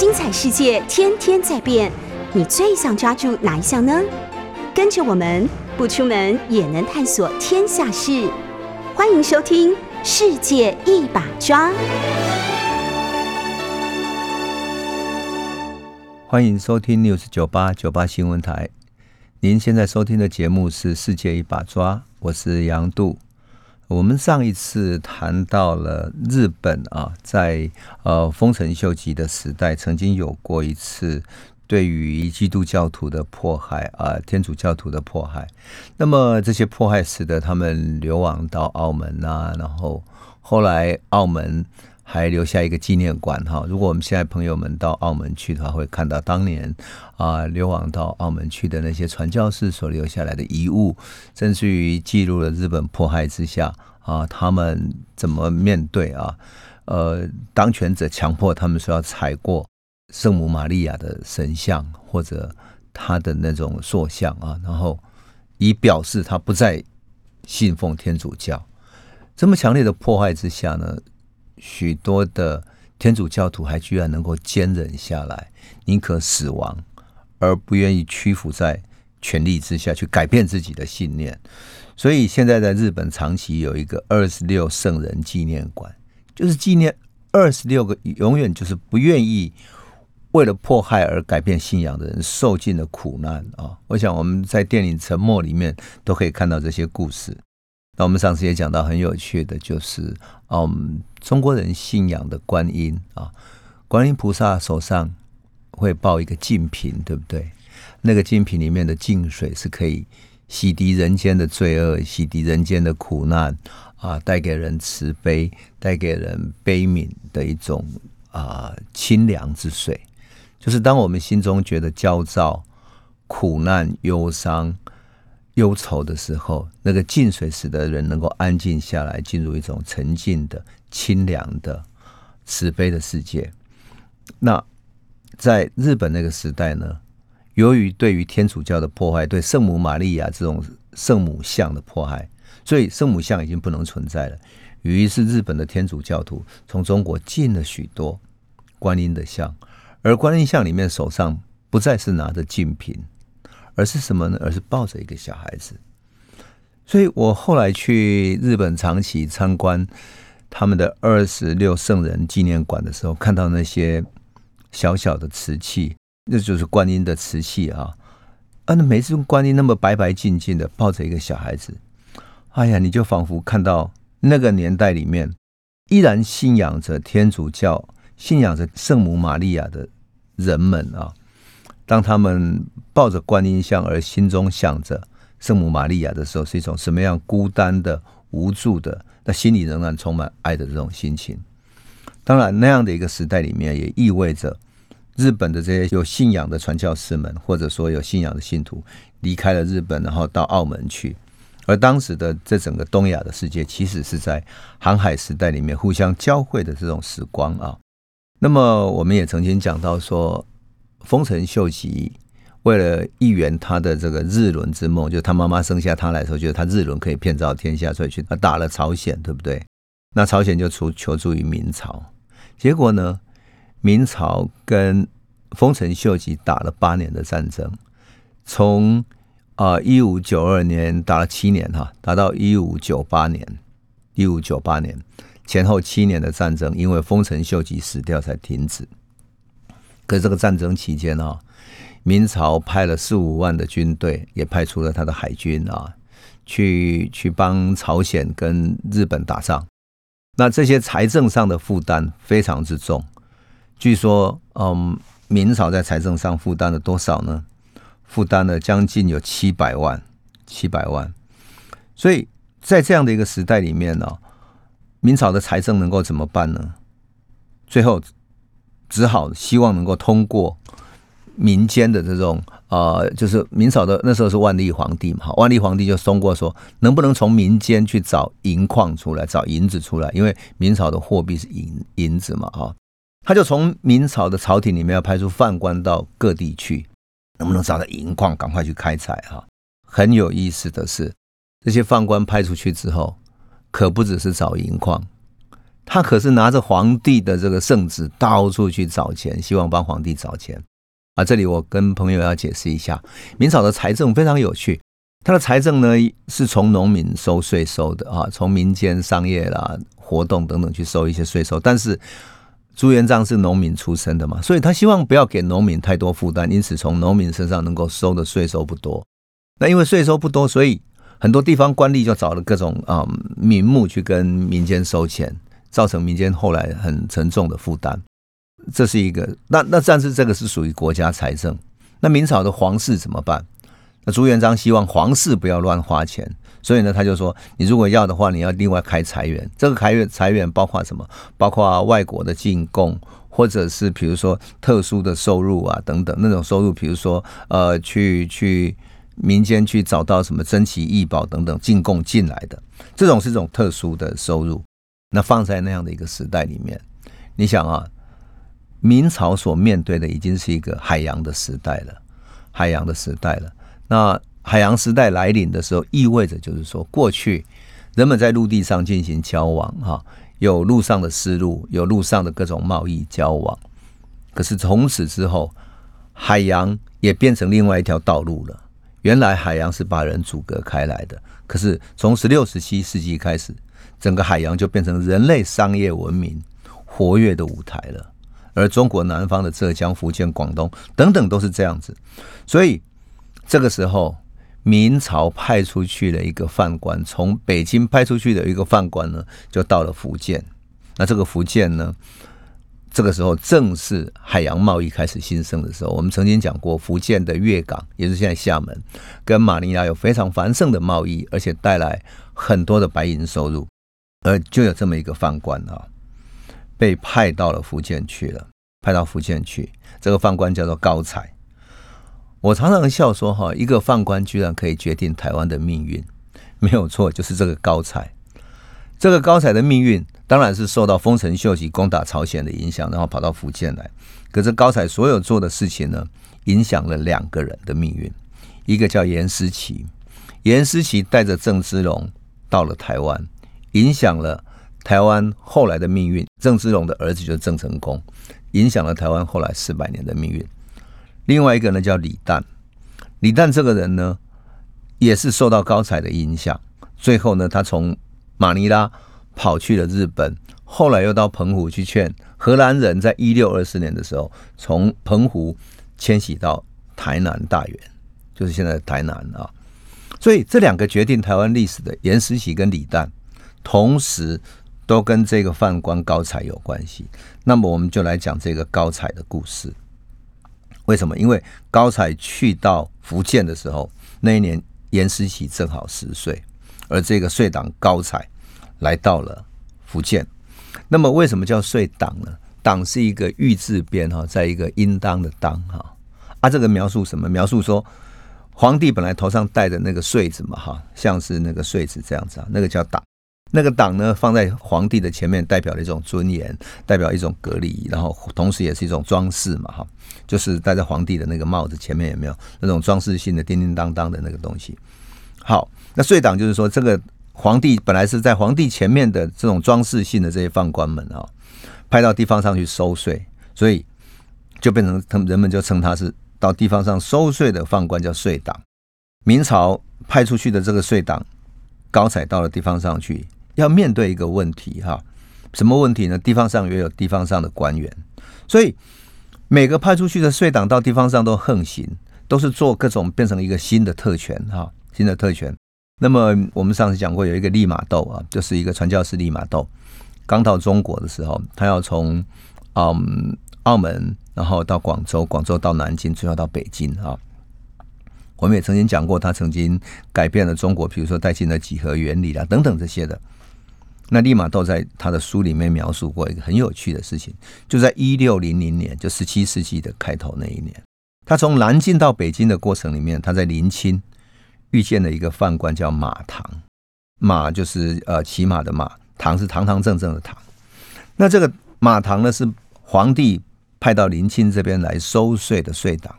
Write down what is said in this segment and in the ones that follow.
精彩世界天天在变，你最想抓住哪一项呢？跟着我们不出门也能探索天下事，欢迎收听《世界一把抓》。欢迎收听 News 九八九八新闻台。您现在收听的节目是《世界一把抓》，我是杨度。我们上一次谈到了日本啊，在呃丰臣秀吉的时代，曾经有过一次对于基督教徒的迫害啊，天主教徒的迫害。那么这些迫害使得他们流亡到澳门啊，然后后来澳门。还留下一个纪念馆哈。如果我们现在朋友们到澳门去的话，会看到当年啊流亡到澳门去的那些传教士所留下来的遗物，甚至于记录了日本迫害之下啊他们怎么面对啊呃当权者强迫他们说要踩过圣母玛利亚的神像或者他的那种塑像啊，然后以表示他不再信奉天主教。这么强烈的迫害之下呢？许多的天主教徒还居然能够坚忍下来，宁可死亡，而不愿意屈服在权力之下去改变自己的信念。所以现在在日本长期有一个二十六圣人纪念馆，就是纪念二十六个永远就是不愿意为了迫害而改变信仰的人受尽了苦难啊！我想我们在电影《沉默》里面都可以看到这些故事。那我们上次也讲到很有趣的，就是嗯，中国人信仰的观音啊，观音菩萨手上会抱一个净瓶，对不对？那个净瓶里面的净水是可以洗涤人间的罪恶，洗涤人间的苦难啊，带给人慈悲，带给人悲悯的一种啊清凉之水。就是当我们心中觉得焦躁、苦难、忧伤。忧愁的时候，那个静水使得人能够安静下来，进入一种沉静的、清凉的、慈悲的世界。那在日本那个时代呢，由于对于天主教的迫害，对圣母玛利亚这种圣母像的迫害，所以圣母像已经不能存在了。于是日本的天主教徒从中国进了许多观音的像，而观音像里面手上不再是拿着净瓶。而是什么呢？而是抱着一个小孩子。所以我后来去日本长崎参观他们的二十六圣人纪念馆的时候，看到那些小小的瓷器，那就是观音的瓷器啊。啊，那每次观音那么白白净净的抱着一个小孩子，哎呀，你就仿佛看到那个年代里面依然信仰着天主教、信仰着圣母玛利亚的人们啊。当他们抱着观音像而心中想着圣母玛利亚的时候，是一种什么样孤单的、无助的，那心里仍然充满爱的这种心情。当然，那样的一个时代里面，也意味着日本的这些有信仰的传教士们，或者说有信仰的信徒，离开了日本，然后到澳门去。而当时的这整个东亚的世界，其实是在航海时代里面互相交汇的这种时光啊。那么，我们也曾经讲到说。丰臣秀吉为了一圆他的这个日轮之梦，就他妈妈生下他来的时候，觉得他日轮可以遍照天下，所以去打了朝鲜，对不对？那朝鲜就求求助于明朝，结果呢，明朝跟丰臣秀吉打了八年的战争，从啊一五九二年打了七年哈，打到一五九八年，一五九八年前后七年的战争，因为丰臣秀吉死掉才停止。可这个战争期间啊，明朝派了四五万的军队，也派出了他的海军啊，去去帮朝鲜跟日本打仗。那这些财政上的负担非常之重。据说，嗯，明朝在财政上负担了多少呢？负担了将近有七百万，七百万。所以在这样的一个时代里面呢，明朝的财政能够怎么办呢？最后。只好希望能够通过民间的这种呃，就是明朝的那时候是万历皇帝嘛，万历皇帝就通过说，能不能从民间去找银矿出来，找银子出来，因为明朝的货币是银银子嘛，哈，他就从明朝的朝廷里面要派出宦官到各地去，能不能找到银矿，赶快去开采哈。很有意思的是，这些宦官派出去之后，可不只是找银矿。他可是拿着皇帝的这个圣旨到处去找钱，希望帮皇帝找钱啊。这里我跟朋友要解释一下，明朝的财政非常有趣，他的财政呢是从农民收税收的啊，从民间商业啦、活动等等去收一些税收，但是。朱元璋是农民出身的嘛，所以他希望不要给农民太多负担，因此从农民身上能够收的税收不多。那因为税收不多，所以很多地方官吏就找了各种啊名目去跟民间收钱，造成民间后来很沉重的负担。这是一个，那那但是这个是属于国家财政。那明朝的皇室怎么办？那朱元璋希望皇室不要乱花钱。所以呢，他就说，你如果要的话，你要另外开财源。这个财源财源包括什么？包括外国的进贡，或者是比如说特殊的收入啊等等那种收入，比如说呃，去去民间去找到什么珍奇异宝等等进贡进来的，这种是一种特殊的收入。那放在那样的一个时代里面，你想啊，明朝所面对的已经是一个海洋的时代了，海洋的时代了。那海洋时代来临的时候，意味着就是说，过去人们在陆地上进行交往，哈，有陆上的丝路，有陆上的各种贸易交往。可是从此之后，海洋也变成另外一条道路了。原来海洋是把人阻隔开来的，可是从十六、十七世纪开始，整个海洋就变成人类商业文明活跃的舞台了。而中国南方的浙江、福建、广东等等都是这样子，所以这个时候。明朝派出去的一个犯官，从北京派出去的一个犯官呢，就到了福建。那这个福建呢，这个时候正是海洋贸易开始兴盛的时候。我们曾经讲过，福建的粤港，也是现在厦门，跟马尼拉有非常繁盛的贸易，而且带来很多的白银收入。而就有这么一个犯官啊，被派到了福建去了，派到福建去。这个犯官叫做高才。我常常笑说：“哈，一个犯官居然可以决定台湾的命运，没有错，就是这个高才。这个高才的命运当然是受到丰臣秀吉攻打朝鲜的影响，然后跑到福建来。可是高才所有做的事情呢，影响了两个人的命运，一个叫严思齐，严思齐带着郑芝龙到了台湾，影响了台湾后来的命运。郑芝龙的儿子就郑成功，影响了台湾后来四百年的命运。”另外一个呢叫李旦，李旦这个人呢也是受到高才的影响，最后呢他从马尼拉跑去了日本，后来又到澎湖去劝荷兰人，在一六二四年的时候从澎湖迁徙到台南大园，就是现在台南啊。所以这两个决定台湾历史的严思齐跟李旦，同时都跟这个犯官高才有关系。那么我们就来讲这个高才的故事。为什么？因为高才去到福建的时候，那一年严思琪正好十岁，而这个税党高才来到了福建。那么为什么叫税党呢？党是一个玉字边哈，在一个应当的当哈啊，这个描述什么？描述说皇帝本来头上戴的那个穗子嘛哈，像是那个穗子这样子啊，那个叫党。那个党呢，放在皇帝的前面，代表了一种尊严，代表一种隔离，然后同时也是一种装饰嘛，哈，就是戴在皇帝的那个帽子前面有没有那种装饰性的叮叮当当的那个东西？好，那税党就是说，这个皇帝本来是在皇帝前面的这种装饰性的这些放官们啊，派到地方上去收税，所以就变成他们人们就称他是到地方上收税的放官叫税党。明朝派出去的这个税党高才到了地方上去。要面对一个问题哈，什么问题呢？地方上也有地方上的官员，所以每个派出去的税党到地方上都横行，都是做各种变成一个新的特权哈，新的特权。那么我们上次讲过，有一个利玛窦啊，就是一个传教士利玛窦，刚到中国的时候，他要从嗯澳门，然后到广州，广州到南京，最后到北京啊。我们也曾经讲过，他曾经改变了中国，比如说带进了几何原理啦等等这些的。那利玛窦在他的书里面描述过一个很有趣的事情，就在一六零零年，就十七世纪的开头那一年，他从南京到北京的过程里面，他在临清遇见了一个犯官叫马唐，马就是呃骑马的马，唐是堂堂正正的唐。那这个马唐呢，是皇帝派到临清这边来收税的税党。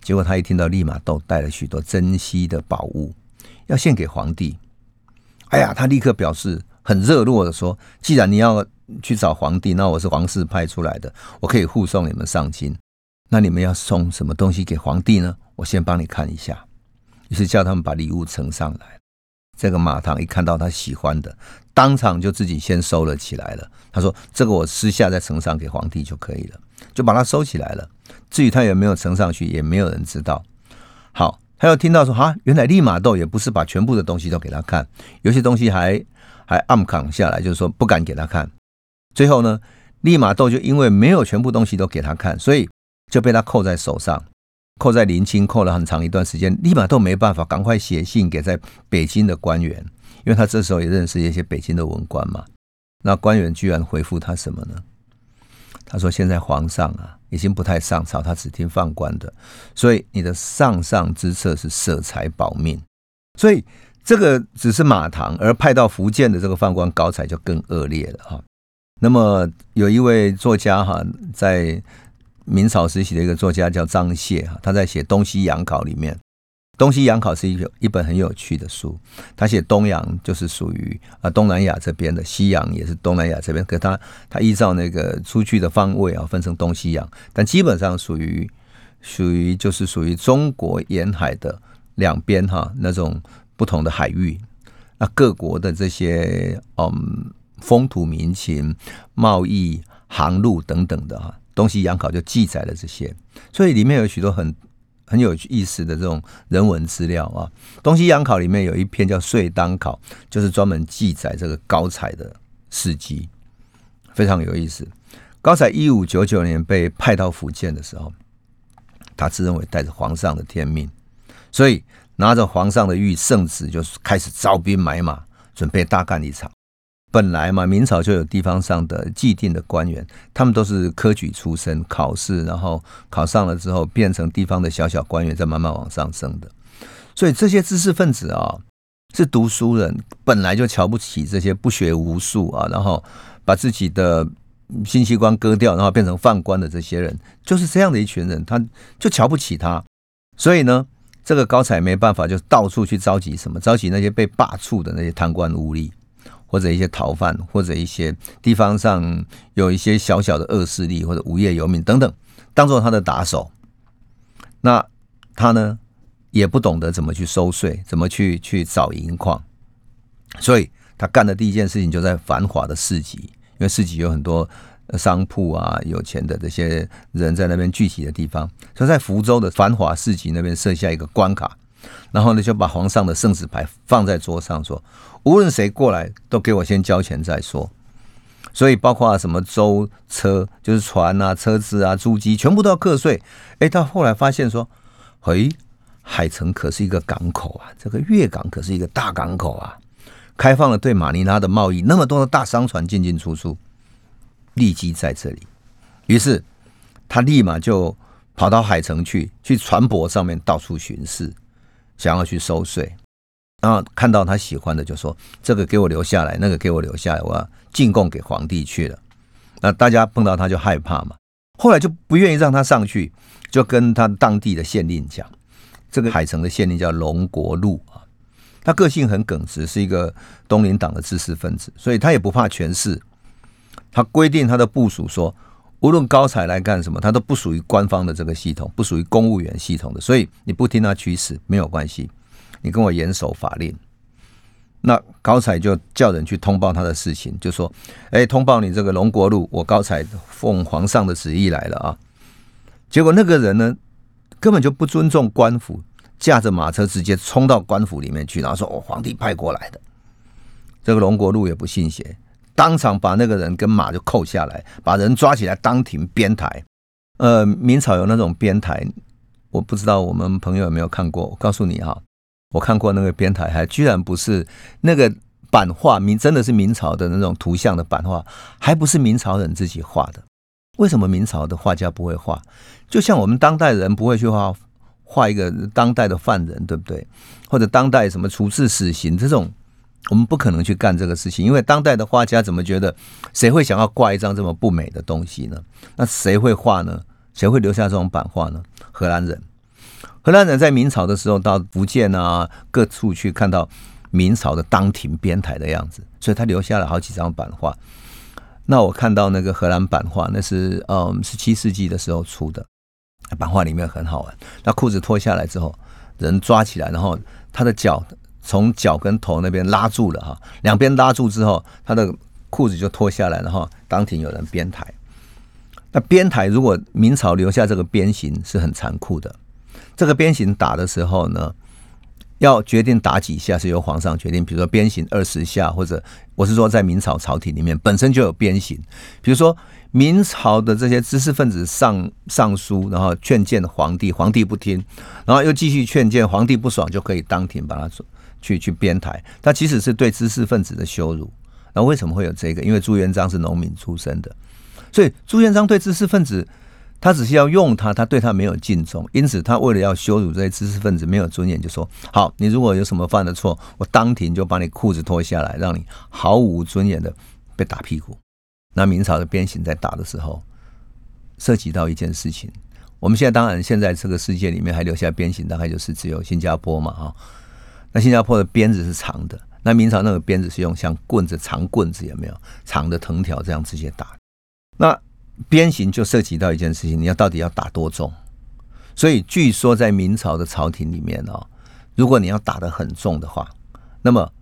结果他一听到利玛窦带了许多珍稀的宝物要献给皇帝，哎呀，他立刻表示。很热络的说：“既然你要去找皇帝，那我是皇室派出来的，我可以护送你们上京。那你们要送什么东西给皇帝呢？我先帮你看一下。”于是叫他们把礼物呈上来。这个马唐一看到他喜欢的，当场就自己先收了起来了。他说：“这个我私下再呈上给皇帝就可以了。”就把它收起来了。至于他有没有呈上去，也没有人知道。好。他又听到说：“哈，原来利玛窦也不是把全部的东西都给他看，有些东西还还暗扛下来，就是说不敢给他看。最后呢，利玛窦就因为没有全部东西都给他看，所以就被他扣在手上，扣在临清，扣了很长一段时间。利玛窦没办法，赶快写信给在北京的官员，因为他这时候也认识一些北京的文官嘛。那官员居然回复他什么呢？他说：“现在皇上啊，已经不太上朝，他只听放官的，所以你的上上之策是舍财保命。所以这个只是马唐，而派到福建的这个宦官高才就更恶劣了哈。那么有一位作家哈，在明朝时期的一个作家叫张燮哈，他在写《东西洋考》里面。”东西洋考是一一本很有趣的书，他写东洋就是属于啊东南亚这边的，西洋也是东南亚这边，可他他依照那个出去的方位啊分成东西洋，但基本上属于属于就是属于中国沿海的两边哈那种不同的海域，那各国的这些嗯风土民情、贸易、航路等等的哈，东西洋考就记载了这些，所以里面有许多很。很有意思的这种人文资料啊，《东西洋考》里面有一篇叫《岁当考》，就是专门记载这个高彩的事迹，非常有意思。高彩一五九九年被派到福建的时候，他自认为带着皇上的天命，所以拿着皇上的御圣旨，就是开始招兵买马，准备大干一场。本来嘛，明朝就有地方上的既定的官员，他们都是科举出身，考试然后考上了之后，变成地方的小小官员，再慢慢往上升的。所以这些知识分子啊，是读书人，本来就瞧不起这些不学无术啊，然后把自己的信息官割掉，然后变成犯官的这些人，就是这样的一群人，他就瞧不起他。所以呢，这个高才没办法，就到处去召集什么，召集那些被罢黜的那些贪官污吏。或者一些逃犯，或者一些地方上有一些小小的恶势力，或者无业游民等等，当做他的打手。那他呢，也不懂得怎么去收税，怎么去去找银矿，所以他干的第一件事情就在繁华的市集，因为市集有很多商铺啊，有钱的这些人在那边聚集的地方，所以在福州的繁华市集那边设下一个关卡。然后呢，就把皇上的圣旨牌放在桌上，说无论谁过来，都给我先交钱再说。所以包括什么舟车，就是船啊、车子啊、租机，全部都要课税。哎，到后来发现说，嘿，海城可是一个港口啊，这个粤港可是一个大港口啊，开放了对马尼拉的贸易，那么多的大商船进进出出，立即在这里。于是他立马就跑到海城去，去船舶上面到处巡视。想要去收税，然后看到他喜欢的，就说这个给我留下来，那个给我留下来，我要进贡给皇帝去了。那大家碰到他就害怕嘛，后来就不愿意让他上去，就跟他当地的县令讲，这个海城的县令叫龙国禄啊，他个性很耿直，是一个东林党的知识分子，所以他也不怕权势。他规定他的部署说。无论高才来干什么，他都不属于官方的这个系统，不属于公务员系统的，所以你不听他驱使没有关系，你跟我严守法令。那高才就叫人去通报他的事情，就说：“哎，通报你这个龙国路，我高才奉皇上的旨意来了啊。”结果那个人呢，根本就不尊重官府，驾着马车直接冲到官府里面去，然后说：“我皇帝派过来的。”这个龙国路也不信邪。当场把那个人跟马就扣下来，把人抓起来当庭编台。呃，明朝有那种编台，我不知道我们朋友有没有看过。我告诉你哈，我看过那个编台，还居然不是那个版画，明真的是明朝的那种图像的版画，还不是明朝人自己画的。为什么明朝的画家不会画？就像我们当代人不会去画画一个当代的犯人，对不对？或者当代什么处置死刑这种。我们不可能去干这个事情，因为当代的画家怎么觉得谁会想要挂一张这么不美的东西呢？那谁会画呢？谁会留下这种版画呢？荷兰人，荷兰人在明朝的时候到福建啊各处去看到明朝的当庭编台的样子，所以他留下了好几张版画。那我看到那个荷兰版画，那是嗯十七世纪的时候出的版画，里面很好玩。那裤子脱下来之后，人抓起来，然后他的脚从脚跟头那边拉住了哈，两边拉住之后，他的裤子就脱下来，然后当庭有人编台。那编台如果明朝留下这个鞭刑是很残酷的，这个鞭刑打的时候呢？要决定打几下是由皇上决定，比如说鞭刑二十下，或者我是说在明朝朝廷里面本身就有鞭刑，比如说明朝的这些知识分子上上书，然后劝谏皇帝，皇帝不听，然后又继续劝谏，皇帝不爽就可以当庭把他去去编台。他其实是对知识分子的羞辱，那为什么会有这个？因为朱元璋是农民出身的，所以朱元璋对知识分子。他只是要用他，他对他没有敬重，因此他为了要羞辱这些知识分子没有尊严，就说：好，你如果有什么犯的错，我当庭就把你裤子脱下来，让你毫无尊严的被打屁股。那明朝的鞭刑在打的时候，涉及到一件事情。我们现在当然现在这个世界里面还留下鞭刑，大概就是只有新加坡嘛，哈。那新加坡的鞭子是长的，那明朝那个鞭子是用像棍子长棍子有没有长的藤条这样直接打，那。鞭刑就涉及到一件事情，你要到底要打多重？所以据说在明朝的朝廷里面哦，如果你要打得很重的话，那么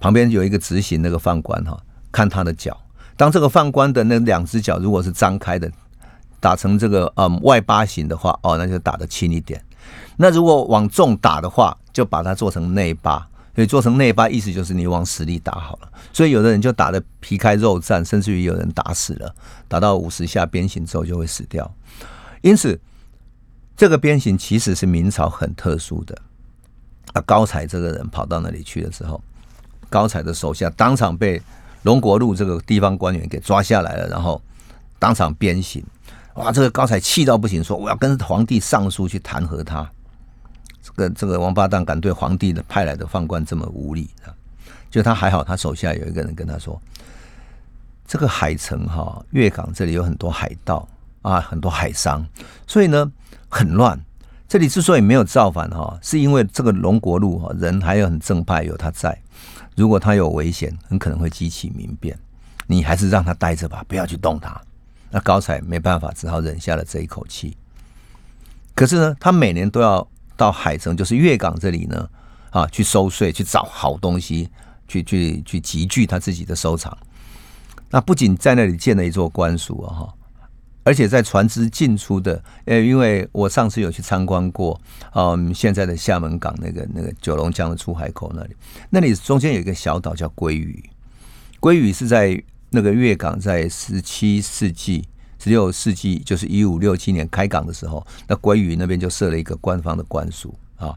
旁边有一个执行那个犯官哈，看他的脚，当这个犯官的那两只脚如果是张开的，打成这个嗯外八形的话，哦，那就打得轻一点；那如果往重打的话，就把它做成内八。所以做成内八，意思就是你往死里打好了。所以有的人就打的皮开肉绽，甚至于有人打死了，打到五十下鞭刑之后就会死掉。因此，这个鞭刑其实是明朝很特殊的。啊，高才这个人跑到那里去的时候，高才的手下当场被龙国路这个地方官员给抓下来了，然后当场鞭刑。哇，这个高才气到不行，说我要跟皇帝上书去弹劾他。这个这个王八蛋敢对皇帝的派来的宦官这么无礼啊！就他还好，他手下有一个人跟他说：“这个海城哈，粤港这里有很多海盗啊，很多海商，所以呢很乱。这里之所以没有造反哈，是因为这个龙国路哈人还有很正派，有他在。如果他有危险，很可能会激起民变。你还是让他待着吧，不要去动他。”那高才没办法，只好忍下了这一口气。可是呢，他每年都要。到海城就是粤港这里呢，啊，去收税，去找好东西，去去去集聚他自己的收藏。那不仅在那里建了一座官署啊，哈，而且在船只进出的，呃，因为我上次有去参观过，嗯，现在的厦门港那个那个九龙江的出海口那里，那里中间有一个小岛叫鲑鱼，鲑鱼是在那个粤港，在十七世纪。十六世纪就是一五六七年开港的时候，那鲑鱼那边就设了一个官方的官署啊，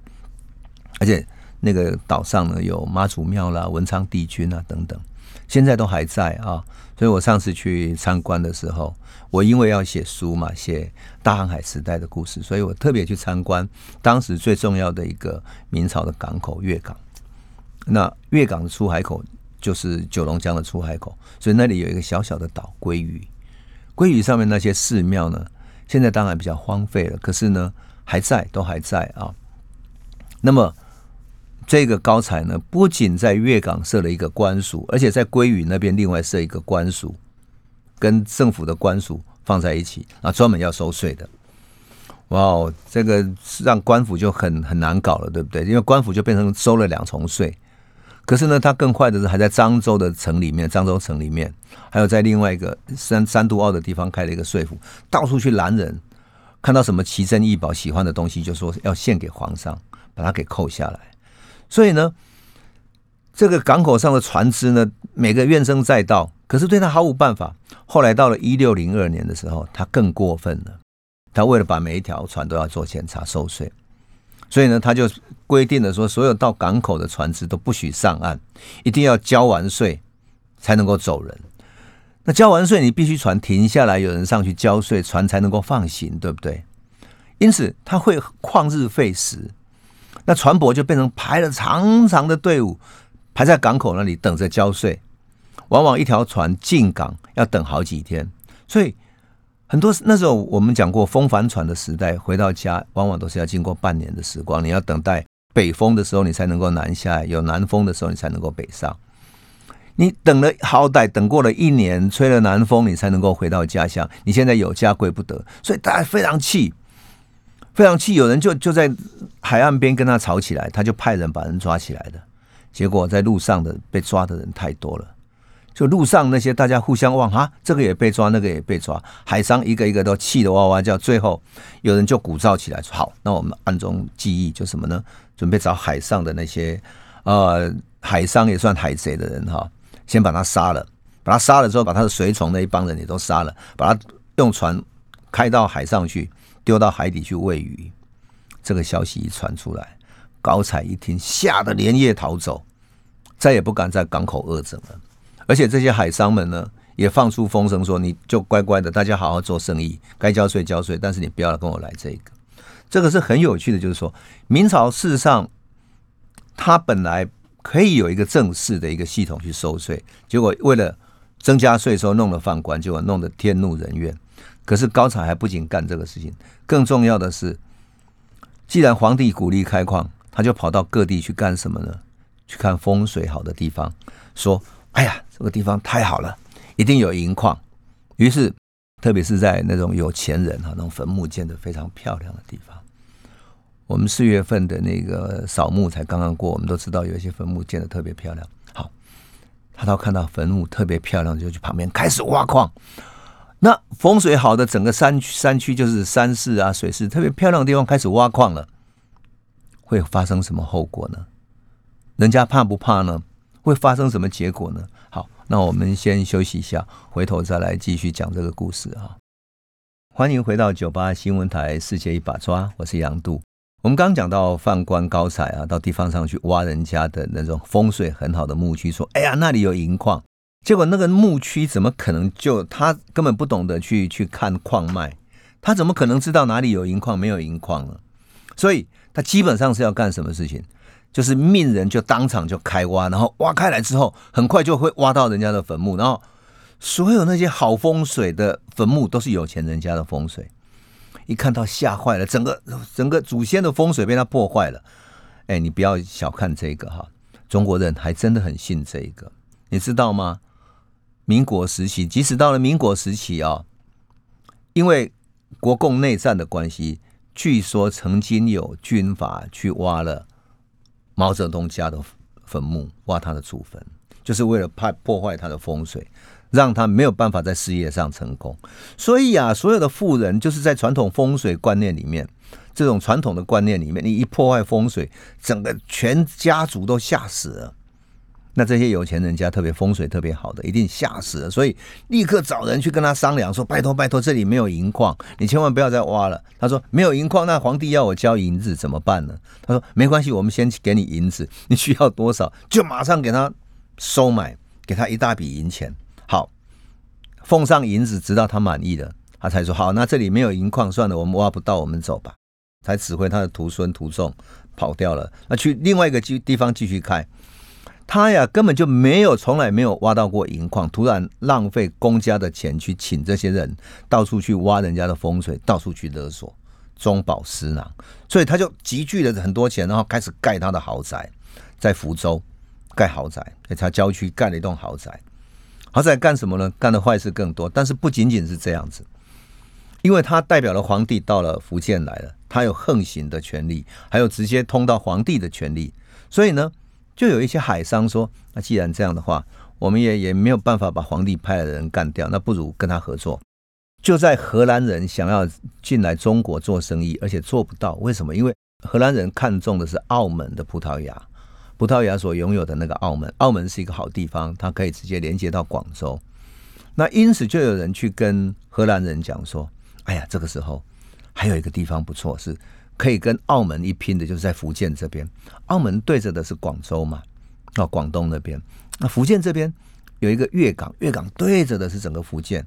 而且那个岛上呢有妈祖庙啦、文昌帝君啊等等，现在都还在啊。所以我上次去参观的时候，我因为要写书嘛，写大航海时代的故事，所以我特别去参观当时最重要的一个明朝的港口粤港。那粤港的出海口就是九龙江的出海口，所以那里有一个小小的岛鲑鱼。鲑鱼上面那些寺庙呢，现在当然比较荒废了，可是呢还在，都还在啊。那么这个高才呢，不仅在粤港设了一个官署，而且在鲑鱼那边另外设一个官署，跟政府的官署放在一起啊，专门要收税的。哇哦，这个让官府就很很难搞了，对不对？因为官府就变成收了两重税。可是呢，他更坏的是还在漳州的城里面，漳州城里面，还有在另外一个三三都澳的地方开了一个税府，到处去拦人，看到什么奇珍异宝、喜欢的东西，就说要献给皇上，把它给扣下来。所以呢，这个港口上的船只呢，每个怨声载道，可是对他毫无办法。后来到了一六零二年的时候，他更过分了，他为了把每一条船都要做检查收税。所以呢，他就规定了说，所有到港口的船只都不许上岸，一定要交完税才能够走人。那交完税，你必须船停下来，有人上去交税，船才能够放行，对不对？因此，他会旷日费时，那船舶就变成排了长长的队伍，排在港口那里等着交税。往往一条船进港要等好几天，所以。很多那时候我们讲过风帆船的时代，回到家往往都是要经过半年的时光，你要等待北风的时候，你才能够南下；有南风的时候，你才能够北上。你等了好歹等过了一年，吹了南风，你才能够回到家乡。你现在有家归不得，所以大家非常气，非常气。有人就就在海岸边跟他吵起来，他就派人把人抓起来的。结果在路上的被抓的人太多了，就路上那些大家互相望啊，这个也被抓，那个也被抓，海商一个一个都气得哇哇叫。最后有人就鼓噪起来说：“好，那我们暗中记忆，就什么呢？准备找海上的那些呃海商也算海贼的人哈。”先把他杀了，把他杀了之后，把他的随从那一帮人也都杀了，把他用船开到海上去，丢到海底去喂鱼。这个消息一传出来，高彩一听，吓得连夜逃走，再也不敢在港口恶整了。而且这些海商们呢，也放出风声说：“你就乖乖的，大家好好做生意，该交税交税，但是你不要跟我来这个。”这个是很有趣的，就是说明朝事实上他本来。可以有一个正式的一个系统去收税，结果为了增加税收，弄了犯官，结果弄得天怒人怨。可是高才还不仅干这个事情，更重要的是，既然皇帝鼓励开矿，他就跑到各地去干什么呢？去看风水好的地方，说：“哎呀，这个地方太好了，一定有银矿。”于是，特别是在那种有钱人哈，那种坟墓建的非常漂亮的地方。我们四月份的那个扫墓才刚刚过，我们都知道有一些坟墓建的特别漂亮。好，他到看到坟墓特别漂亮，就去旁边开始挖矿。那风水好的整个山山区就是山势啊、水势特别漂亮的地方，开始挖矿了，会发生什么后果呢？人家怕不怕呢？会发生什么结果呢？好，那我们先休息一下，回头再来继续讲这个故事啊。欢迎回到九八新闻台《世界一把抓》，我是杨度。我们刚讲到犯官高才啊，到地方上去挖人家的那种风水很好的墓区，说：“哎呀，那里有银矿。”结果那个墓区怎么可能就他根本不懂得去去看矿脉，他怎么可能知道哪里有银矿没有银矿呢？所以他基本上是要干什么事情？就是命人就当场就开挖，然后挖开来之后，很快就会挖到人家的坟墓，然后所有那些好风水的坟墓都是有钱人家的风水。一看到吓坏了，整个整个祖先的风水被他破坏了。哎，你不要小看这个哈，中国人还真的很信这个，你知道吗？民国时期，即使到了民国时期啊，因为国共内战的关系，据说曾经有军阀去挖了毛泽东家的坟墓，挖他的祖坟，就是为了怕破坏他的风水。让他没有办法在事业上成功，所以啊，所有的富人就是在传统风水观念里面，这种传统的观念里面，你一破坏风水，整个全家族都吓死了。那这些有钱人家特别风水特别好的，一定吓死了，所以立刻找人去跟他商量，说：“拜托拜托，这里没有银矿，你千万不要再挖了。”他说：“没有银矿，那皇帝要我交银子怎么办呢？”他说：“没关系，我们先给你银子，你需要多少就马上给他收买，给他一大笔银钱。”好，奉上银子，直到他满意了，他才说好。那这里没有银矿，算了，我们挖不到，我们走吧。才指挥他的徒孙徒众跑掉了。那去另外一个地地方继续开，他呀根本就没有，从来没有挖到过银矿，突然浪费公家的钱去请这些人到处去挖人家的风水，到处去勒索，中饱私囊。所以他就集聚了很多钱，然后开始盖他的豪宅，在福州盖豪宅，在他郊区盖了一栋豪宅。豪宅干什么呢？干的坏事更多，但是不仅仅是这样子，因为他代表了皇帝到了福建来了，他有横行的权利，还有直接通到皇帝的权利，所以呢，就有一些海商说：那既然这样的话，我们也也没有办法把皇帝派来的人干掉，那不如跟他合作。就在荷兰人想要进来中国做生意，而且做不到，为什么？因为荷兰人看中的是澳门的葡萄牙。葡萄牙所拥有的那个澳门，澳门是一个好地方，它可以直接连接到广州。那因此就有人去跟荷兰人讲说：“哎呀，这个时候还有一个地方不错，是可以跟澳门一拼的，就是在福建这边。澳门对着的是广州嘛，哦，广东那边。那福建这边有一个粤港，粤港对着的是整个福建。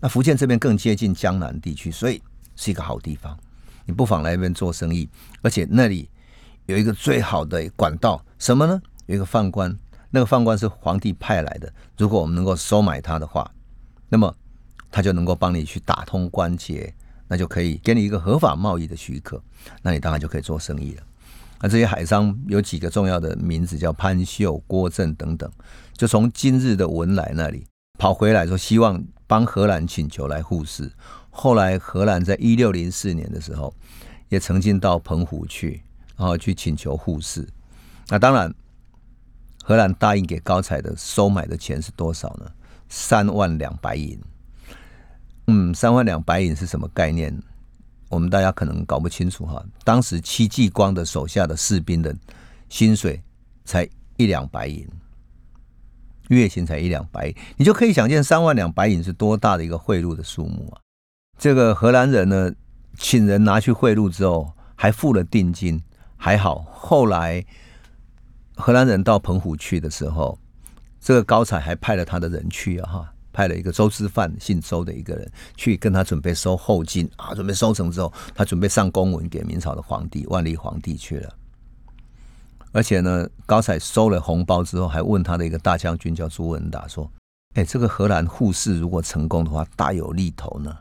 那福建这边更接近江南地区，所以是一个好地方。你不妨来这边做生意，而且那里。”有一个最好的管道，什么呢？有一个犯官，那个犯官是皇帝派来的。如果我们能够收买他的话，那么他就能够帮你去打通关节，那就可以给你一个合法贸易的许可，那你当然就可以做生意了。那，这些海商有几个重要的名字，叫潘秀、郭正等等，就从今日的文莱那里跑回来，说希望帮荷兰请求来互市。后来荷兰在一六零四年的时候，也曾经到澎湖去，然后去请求互市。那当然，荷兰答应给高彩的收买的钱是多少呢？三万两白银。嗯，三万两白银是什么概念？我们大家可能搞不清楚哈。当时戚继光的手下的士兵的薪水才一两白银，月薪才一两白银，你就可以想见三万两白银是多大的一个贿赂的数目啊！这个荷兰人呢，请人拿去贿赂之后，还付了定金，还好。后来荷兰人到澎湖去的时候，这个高彩还派了他的人去啊，哈。派了一个周之范，姓周的一个人去跟他准备收后金啊，准备收成之后，他准备上公文给明朝的皇帝万历皇帝去了。而且呢，高彩收了红包之后，还问他的一个大将军叫朱文达说：“哎，这个荷兰互市如果成功的话，大有利头呢，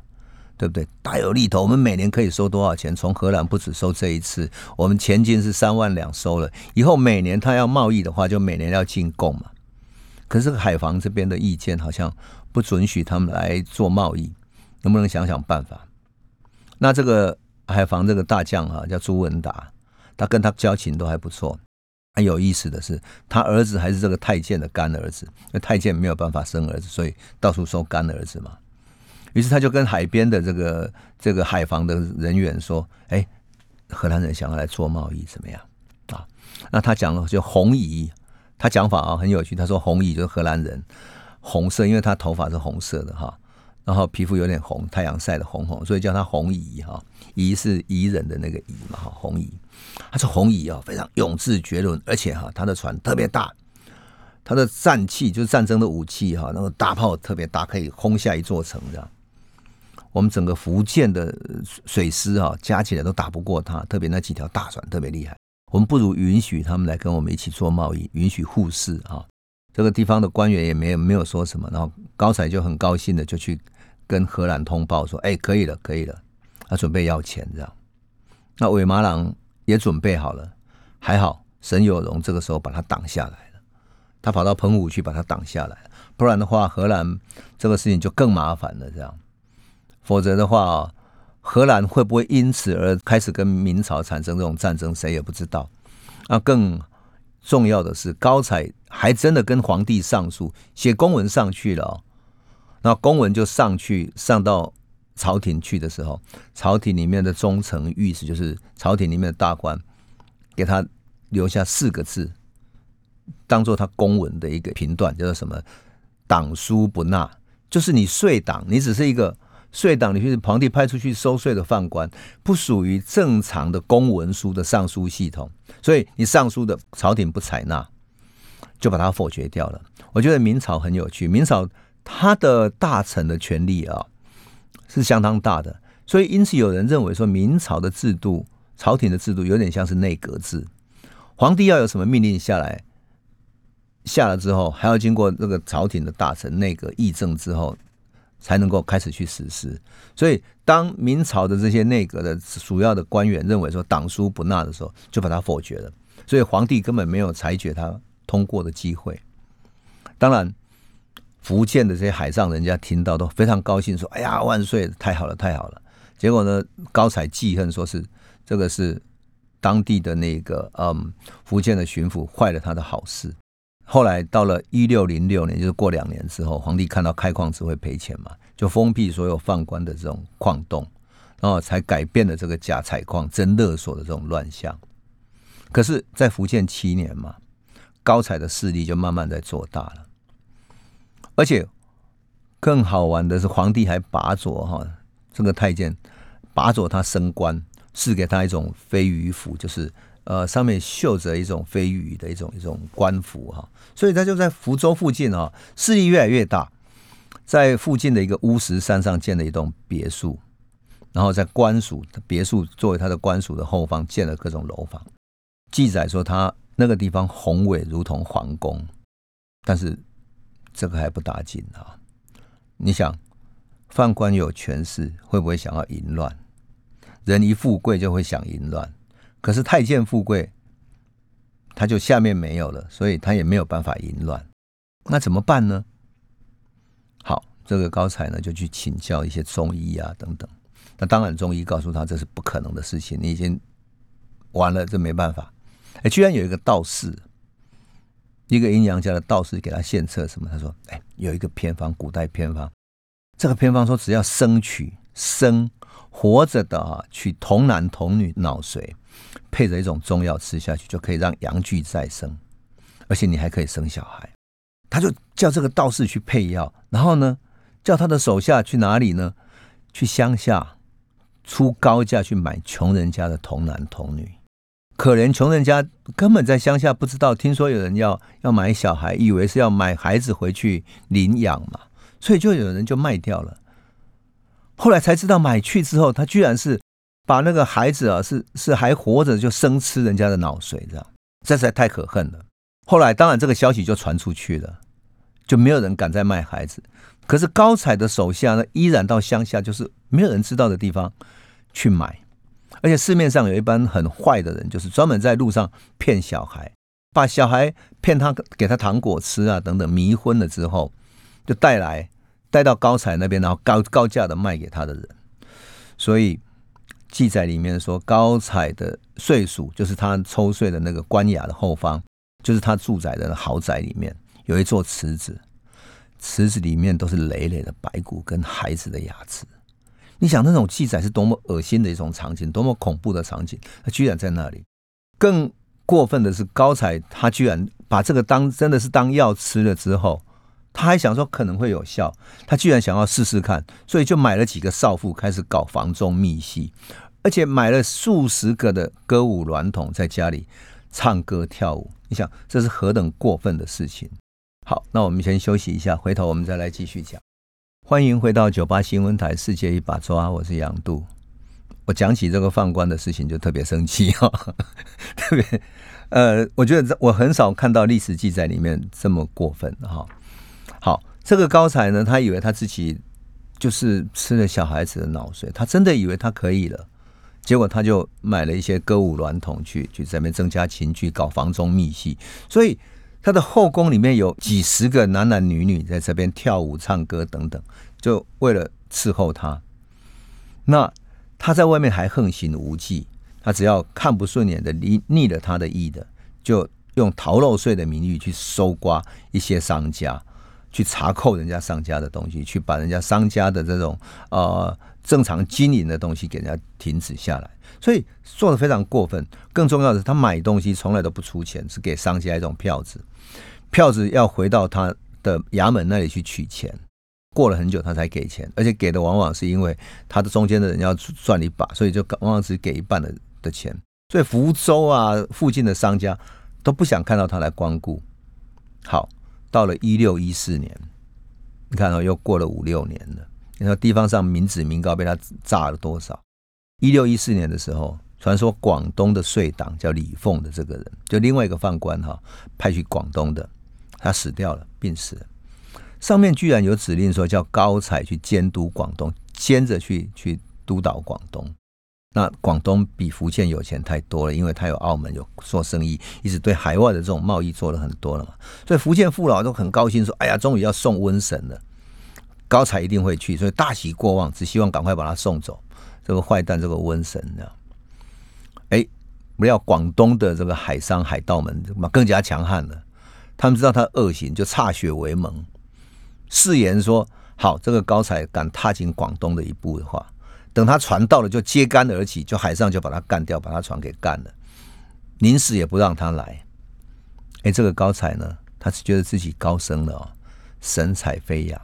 对不对？大有利头，我们每年可以收多少钱？从荷兰不止收这一次，我们前金是三万两收了，以后每年他要贸易的话，就每年要进贡嘛。可是海防这边的意见好像。”不准许他们来做贸易，能不能想想办法？那这个海防这个大将啊，叫朱文达，他跟他交情都还不错。很有意思的是，他儿子还是这个太监的干儿子，因为太监没有办法生儿子，所以到处收干儿子嘛。于是他就跟海边的这个这个海防的人员说：“哎，荷兰人想要来做贸易，怎么样？”啊，那他讲了就红姨，他讲法啊很有趣。他说红姨就是荷兰人。红色，因为他头发是红色的哈，然后皮肤有点红，太阳晒的红红，所以叫他红姨哈。姨是夷人的那个姨嘛哈，红姨。他是红姨啊，非常勇志绝伦，而且哈，他的船特别大，他的战器就是战争的武器哈，那个大炮特别大，可以轰下一座城这样。我们整个福建的水师哈，加起来都打不过他，特别那几条大船特别厉害。我们不如允许他们来跟我们一起做贸易，允许互市哈。这个地方的官员也没有没有说什么，然后高才就很高兴的就去跟荷兰通报说：“哎，可以了，可以了。”他准备要钱这样。那韦马郎也准备好了，还好沈有荣这个时候把他挡下来了。他跑到澎湖去把他挡下来，不然的话，荷兰这个事情就更麻烦了。这样，否则的话，荷兰会不会因此而开始跟明朝产生这种战争，谁也不知道。那更。重要的是，高才还真的跟皇帝上书，写公文上去了。那公文就上去，上到朝廷去的时候，朝廷里面的中丞御史，就是朝廷里面的大官，给他留下四个字，当做他公文的一个评断，叫做什么？党书不纳，就是你睡党，你只是一个。税党，你就是皇帝派出去收税的犯官，不属于正常的公文书的上书系统，所以你上书的朝廷不采纳，就把它否决掉了。我觉得明朝很有趣，明朝他的大臣的权力啊是相当大的，所以因此有人认为说明朝的制度，朝廷的制度有点像是内阁制，皇帝要有什么命令下来，下了之后还要经过这个朝廷的大臣内阁议政之后。才能够开始去实施，所以当明朝的这些内阁的主要的官员认为说党书不纳的时候，就把它否决了。所以皇帝根本没有裁决他通过的机会。当然，福建的这些海上人家听到都非常高兴，说：“哎呀，万岁，太好了，太好了！”结果呢，高才记恨，说是这个是当地的那个嗯福建的巡抚坏了他的好事。后来到了一六零六年，就是过两年之后，皇帝看到开矿只会赔钱嘛，就封闭所有放官的这种矿洞，然后才改变了这个假采矿真勒索的这种乱象。可是，在福建七年嘛，高彩的势力就慢慢在做大了，而且更好玩的是，皇帝还拔擢哈这个太监，拔擢他升官，赐给他一种飞鱼符，就是。呃，上面绣着一种飞羽的一种一种官服哈，所以他就在福州附近啊，势力越来越大，在附近的一个乌石山上建了一栋别墅，然后在官署别墅作为他的官署的后方建了各种楼房。记载说他那个地方宏伟如同皇宫，但是这个还不打紧啊！你想，犯官有权势，会不会想要淫乱？人一富贵就会想淫乱。可是太监富贵他就下面没有了，所以他也没有办法淫乱。那怎么办呢？好，这个高才呢就去请教一些中医啊等等。那当然，中医告诉他这是不可能的事情，你已经完了，这没办法。哎，居然有一个道士，一个阴阳家的道士给他献策什么？他说：“哎，有一个偏方，古代偏方。这个偏方说，只要生取生活着的啊，取童男童女脑髓，配着一种中药吃下去，就可以让阳具再生，而且你还可以生小孩。”他就叫这个道士去配药，然后呢，叫他的手下去哪里呢？去乡下。出高价去买穷人家的童男童女，可怜穷人家根本在乡下不知道，听说有人要要买小孩，以为是要买孩子回去领养嘛，所以就有人就卖掉了。后来才知道买去之后，他居然是把那个孩子啊，是是还活着就生吃人家的脑髓，这样这实在太可恨了。后来当然这个消息就传出去了，就没有人敢再卖孩子。可是高彩的手下呢，依然到乡下，就是没有人知道的地方去买，而且市面上有一班很坏的人，就是专门在路上骗小孩，把小孩骗他给他糖果吃啊等等，迷昏了之后，就带来带到高彩那边，然后高高价的卖给他的人。所以记载里面说，高彩的岁数就是他抽税的那个官衙的后方，就是他住宅的豪宅里面有一座池子。池子里面都是累累的白骨跟孩子的牙齿，你想那种记载是多么恶心的一种场景，多么恐怖的场景，他居然在那里。更过分的是，高彩他居然把这个当真的是当药吃了之后，他还想说可能会有效，他居然想要试试看，所以就买了几个少妇开始搞房中密戏，而且买了数十个的歌舞娈童在家里唱歌跳舞。你想这是何等过分的事情？好，那我们先休息一下，回头我们再来继续讲。欢迎回到九八新闻台《世界一把抓》，我是杨度。我讲起这个放官的事情就特别生气哈，特别呃，我觉得我很少看到历史记载里面这么过分哈。好，这个高才呢，他以为他自己就是吃了小孩子的脑髓，他真的以为他可以了，结果他就买了一些歌舞娈童去去这边增加情趣，搞房中密戏，所以。他的后宫里面有几十个男男女女在这边跳舞、唱歌等等，就为了伺候他。那他在外面还横行无忌，他只要看不顺眼的、逆逆了他的意的，就用逃漏税的名义去搜刮一些商家，去查扣人家商家的东西，去把人家商家的这种呃正常经营的东西给人家停止下来。所以做的非常过分。更重要的是，他买东西从来都不出钱，是给商家一种票子。票子要回到他的衙门那里去取钱，过了很久他才给钱，而且给的往往是因为他的中间的人要赚一把，所以就往往只给一半的的钱。所以福州啊附近的商家都不想看到他来光顾。好，到了一六一四年，你看哦，又过了五六年了。你说地方上民脂民膏被他炸了多少？一六一四年的时候。传说广东的税党叫李凤的这个人，就另外一个犯官哈，派去广东的，他死掉了，病死了。上面居然有指令说叫高才去监督广东，兼着去去督导广东。那广东比福建有钱太多了，因为他有澳门有做生意，一直对海外的这种贸易做了很多了嘛。所以福建父老都很高兴，说：“哎呀，终于要送瘟神了，高才一定会去。”所以大喜过望，只希望赶快把他送走。这个坏蛋，这个瘟神呢？哎，不料广东的这个海商海盗们嘛更加强悍了。他们知道他恶行，就歃血为盟，誓言说：好，这个高才敢踏进广东的一步的话，等他船到了，就揭竿而起，就海上就把他干掉，把他船给干了，宁死也不让他来。哎，这个高才呢，他是觉得自己高升了，神采飞扬，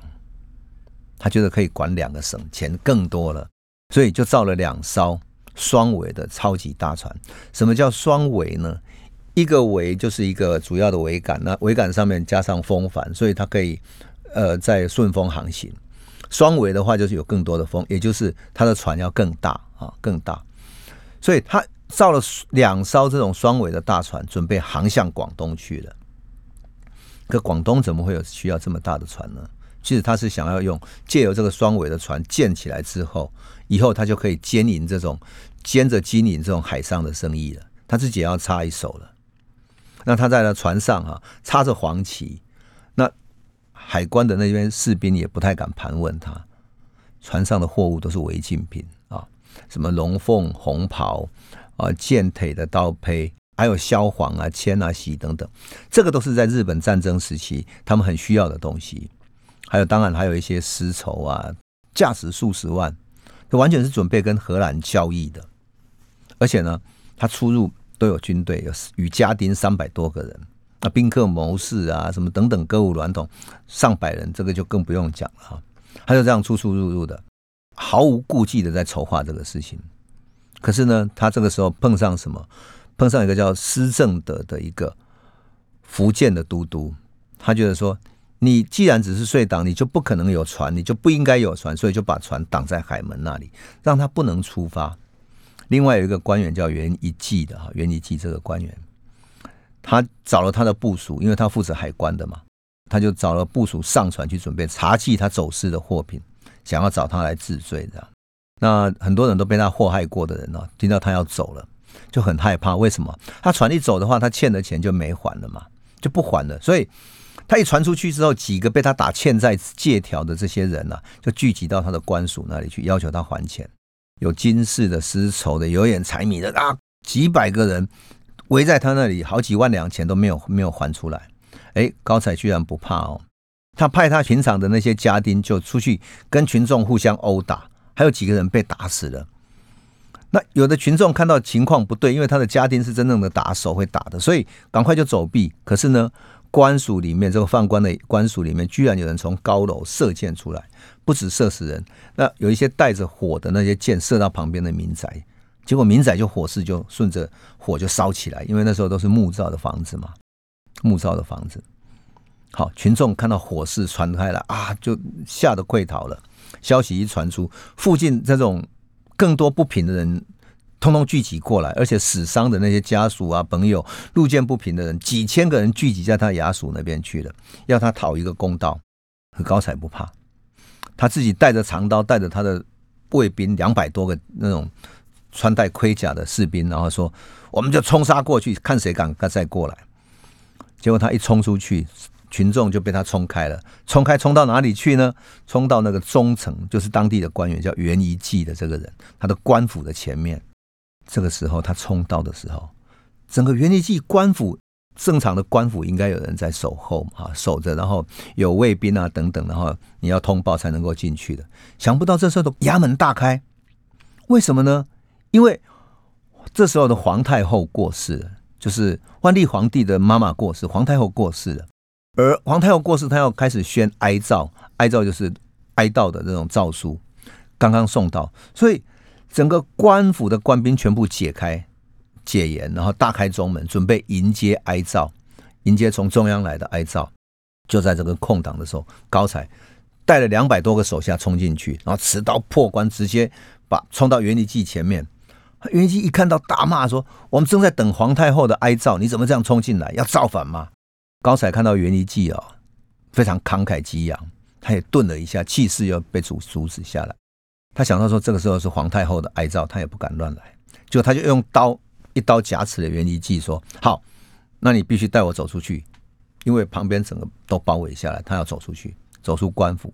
他觉得可以管两个省，钱更多了，所以就造了两艘。双桅的超级大船，什么叫双桅呢？一个桅就是一个主要的桅杆，那桅杆上面加上风帆，所以它可以呃在顺风航行。双桅的话就是有更多的风，也就是它的船要更大啊，更大。所以他造了两艘这种双桅的大船，准备航向广东去了。可广东怎么会有需要这么大的船呢？其实他是想要用借由这个双尾的船建起来之后，以后他就可以兼营这种兼着经营这种海上的生意了。他自己也要插一手了。那他在那船上哈插着黄旗，那海关的那边士兵也不太敢盘问他。船上的货物都是违禁品啊，什么龙凤红袍啊、剑腿的刀胚，还有萧黄啊、铅啊、锡等等，这个都是在日本战争时期他们很需要的东西。还有，当然还有一些丝绸啊，价值数十万，这完全是准备跟荷兰交易的。而且呢，他出入都有军队，有与家丁三百多个人，那宾客谋士啊，什么等等，歌舞娈童上百人，这个就更不用讲了。他就这样出出入入的，毫无顾忌的在筹划这个事情。可是呢，他这个时候碰上什么？碰上一个叫施正德的一个福建的都督，他觉得说。你既然只是睡党，你就不可能有船，你就不应该有船，所以就把船挡在海门那里，让他不能出发。另外有一个官员叫袁一季的哈，袁一季这个官员，他找了他的部署，因为他负责海关的嘛，他就找了部署上船去准备查缉他走私的货品，想要找他来治罪的。那很多人都被他祸害过的人呢，听到他要走了，就很害怕。为什么？他船一走的话，他欠的钱就没还了嘛，就不还了，所以。他一传出去之后，几个被他打欠债借条的这些人呢，就聚集到他的官署那里去，要求他还钱。有金饰的、丝绸的、有眼财米的啊，几百个人围在他那里，好几万两钱都没有没有还出来。哎，高彩居然不怕哦，他派他平常的那些家丁就出去跟群众互相殴打，还有几个人被打死了。那有的群众看到情况不对，因为他的家丁是真正的打手会打的，所以赶快就走避。可是呢？官署里面，这个犯官的官署里面，居然有人从高楼射箭出来，不止射死人，那有一些带着火的那些箭射到旁边的民宅，结果民宅就火势就顺着火就烧起来，因为那时候都是木造的房子嘛，木造的房子。好，群众看到火势传开了啊，就吓得溃逃了。消息一传出，附近这种更多不平的人。通通聚集过来，而且死伤的那些家属啊、朋友、路见不平的人，几千个人聚集在他衙署那边去了，要他讨一个公道。很高才不怕，他自己带着长刀，带着他的卫兵两百多个那种穿戴盔甲的士兵，然后说：“我们就冲杀过去，看谁敢再过来。”结果他一冲出去，群众就被他冲开了。冲开冲到哪里去呢？冲到那个中层，就是当地的官员叫袁一济的这个人，他的官府的前面。这个时候他冲到的时候，整个元历记官府正常的官府应该有人在守候啊，守着，然后有卫兵啊等等，然后你要通报才能够进去的。想不到这时候的衙门大开，为什么呢？因为这时候的皇太后过世了，就是万历皇帝的妈妈过世，皇太后过世了。而皇太后过世，他要开始宣哀悼，哀悼就是哀悼的那种诏书，刚刚送到，所以。整个官府的官兵全部解开解严，然后大开中门，准备迎接哀诏，迎接从中央来的哀诏。就在这个空档的时候，高才带了两百多个手下冲进去，然后持刀破关，直接把冲到元立记前面。元立记一看到，大骂说：“我们正在等皇太后的哀诏，你怎么这样冲进来？要造反吗？”高才看到元立记啊，非常慷慨激昂，他也顿了一下，气势又被阻阻止下来。他想到说，这个时候是皇太后的哀诏，他也不敢乱来，就他就用刀一刀夹持了袁离济，说：“好，那你必须带我走出去，因为旁边整个都包围下来，他要走出去，走出官府。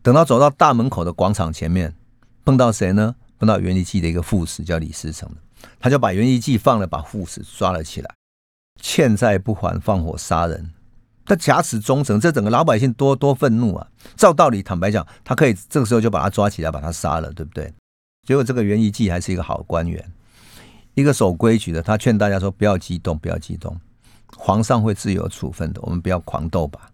等到走到大门口的广场前面，碰到谁呢？碰到袁离济的一个副使，叫李思成，他就把袁离济放了，把副使抓了起来，欠债不还，放火杀人。”他假使忠诚，这整个老百姓多多愤怒啊！照道理，坦白讲，他可以这个时候就把他抓起来，把他杀了，对不对？结果这个袁一季还是一个好官员，一个守规矩的。他劝大家说：“不要激动，不要激动，皇上会自有处分的，我们不要狂斗吧。”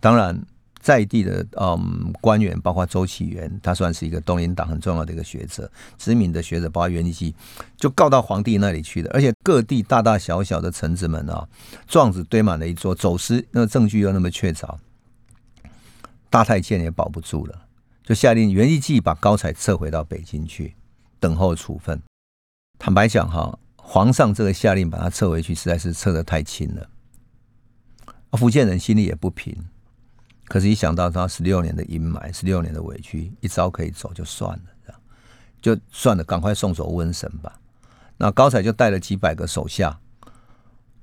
当然。在地的嗯官员，包括周启元，他算是一个东林党很重要的一个学者，知名的学者，包括袁立基，就告到皇帝那里去了。而且各地大大小小的臣子们啊，状子堆满了一桌，走私那个证据又那么确凿，大太监也保不住了，就下令袁立基把高才撤回到北京去等候处分。坦白讲哈，皇上这个下令把他撤回去，实在是撤得太轻了，福建人心里也不平。可是，一想到他十六年的阴霾，十六年的委屈，一招可以走就算了，就算了，赶快送走瘟神吧。那高才就带了几百个手下，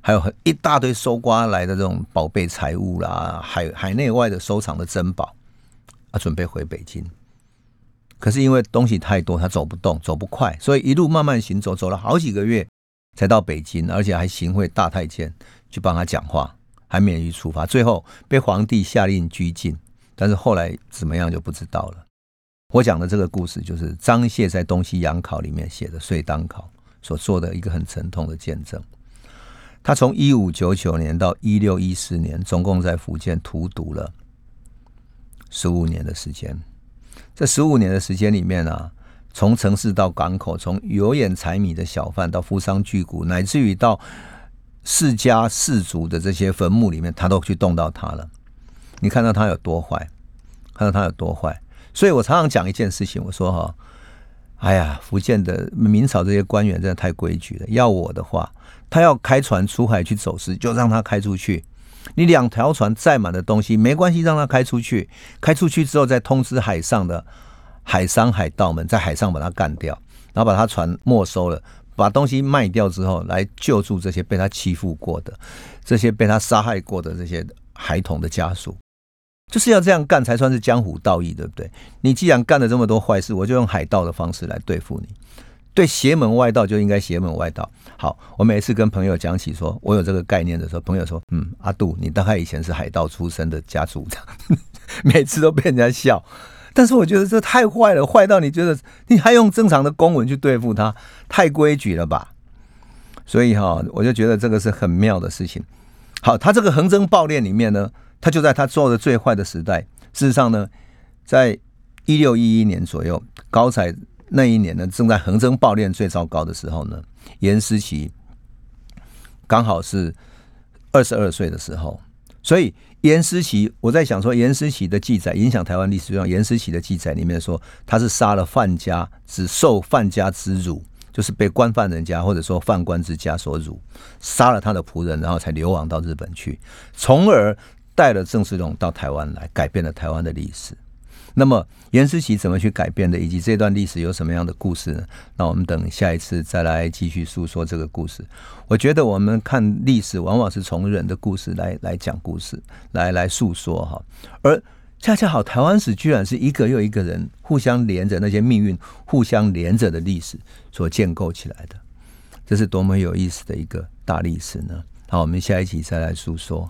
还有很一大堆搜刮来的这种宝贝财物啦，海海内外的收藏的珍宝，啊，准备回北京。可是因为东西太多，他走不动，走不快，所以一路慢慢行走，走了好几个月才到北京，而且还行贿大太监去帮他讲话，还免于处罚。最后被皇帝下令拘禁，但是后来怎么样就不知道了。我讲的这个故事，就是张燮在《东西洋考》里面写的《岁当考》所做的一个很沉痛的见证。他从一五九九年到一六一四年，总共在福建荼毒了十五年的时间。这十五年的时间里面啊，从城市到港口，从有眼财迷的小贩到富商巨贾，乃至于到世家世族的这些坟墓里面，他都去动到他了。你看到他有多坏，看到他有多坏。所以我常常讲一件事情，我说哈，哎呀，福建的明朝这些官员真的太规矩了。要我的话。他要开船出海去走私，就让他开出去。你两条船载满的东西没关系，让他开出去。开出去之后，再通知海上的海商、海盗们，在海上把他干掉，然后把他船没收了，把东西卖掉之后，来救助这些被他欺负过的、这些被他杀害过的这些孩童的家属。就是要这样干才算是江湖道义，对不对？你既然干了这么多坏事，我就用海盗的方式来对付你。对邪门外道就应该邪门外道。好，我每次跟朋友讲起说我有这个概念的时候，朋友说：“嗯，阿杜，你大概以前是海盗出身的家族，每次都被人家笑。”但是我觉得这太坏了，坏到你觉得你还用正常的公文去对付他，太规矩了吧？所以哈，我就觉得这个是很妙的事情。好，他这个横征暴敛里面呢，他就在他做的最坏的时代。事实上呢，在一六一一年左右，高彩。那一年呢，正在横征暴敛最糟糕的时候呢，严思琪刚好是二十二岁的时候，所以严思琪，我在想说，严思琪的记载影响台湾历史上，严思琪的记载里面说，他是杀了范家，只受范家之辱，就是被官犯人家或者说犯官之家所辱，杀了他的仆人，然后才流亡到日本去，从而带了郑世龙到台湾来，改变了台湾的历史。那么严思琪怎么去改变的，以及这段历史有什么样的故事呢？那我们等下一次再来继续诉说这个故事。我觉得我们看历史，往往是从人的故事来来讲故事，来来诉说哈。而恰恰好，台湾史居然是一个又一个人互相连着那些命运互相连着的历史所建构起来的，这是多么有意思的一个大历史呢？好，我们下一集再来诉说。